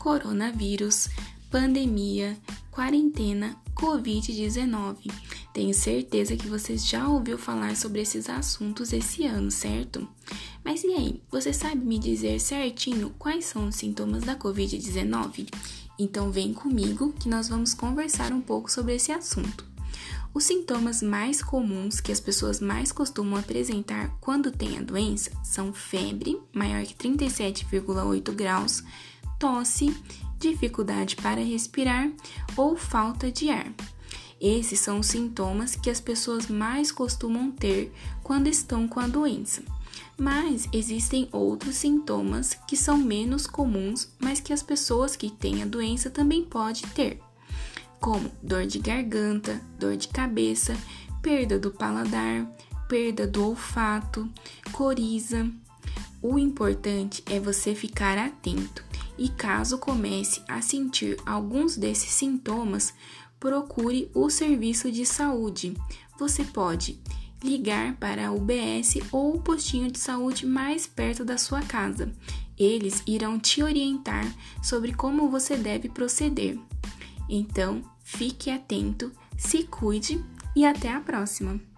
coronavírus, pandemia, quarentena, Covid-19. Tenho certeza que você já ouviu falar sobre esses assuntos esse ano, certo? Mas e aí, você sabe me dizer certinho quais são os sintomas da Covid-19? Então vem comigo que nós vamos conversar um pouco sobre esse assunto. Os sintomas mais comuns que as pessoas mais costumam apresentar quando têm a doença são febre, maior que 37,8 graus, tosse, dificuldade para respirar ou falta de ar. Esses são os sintomas que as pessoas mais costumam ter quando estão com a doença. Mas existem outros sintomas que são menos comuns, mas que as pessoas que têm a doença também podem ter como dor de garganta, dor de cabeça, perda do paladar, perda do olfato, coriza. O importante é você ficar atento e, caso comece a sentir alguns desses sintomas, procure o serviço de saúde. Você pode ligar para a UBS ou o postinho de saúde mais perto da sua casa. Eles irão te orientar sobre como você deve proceder. Então, fique atento, se cuide e até a próxima!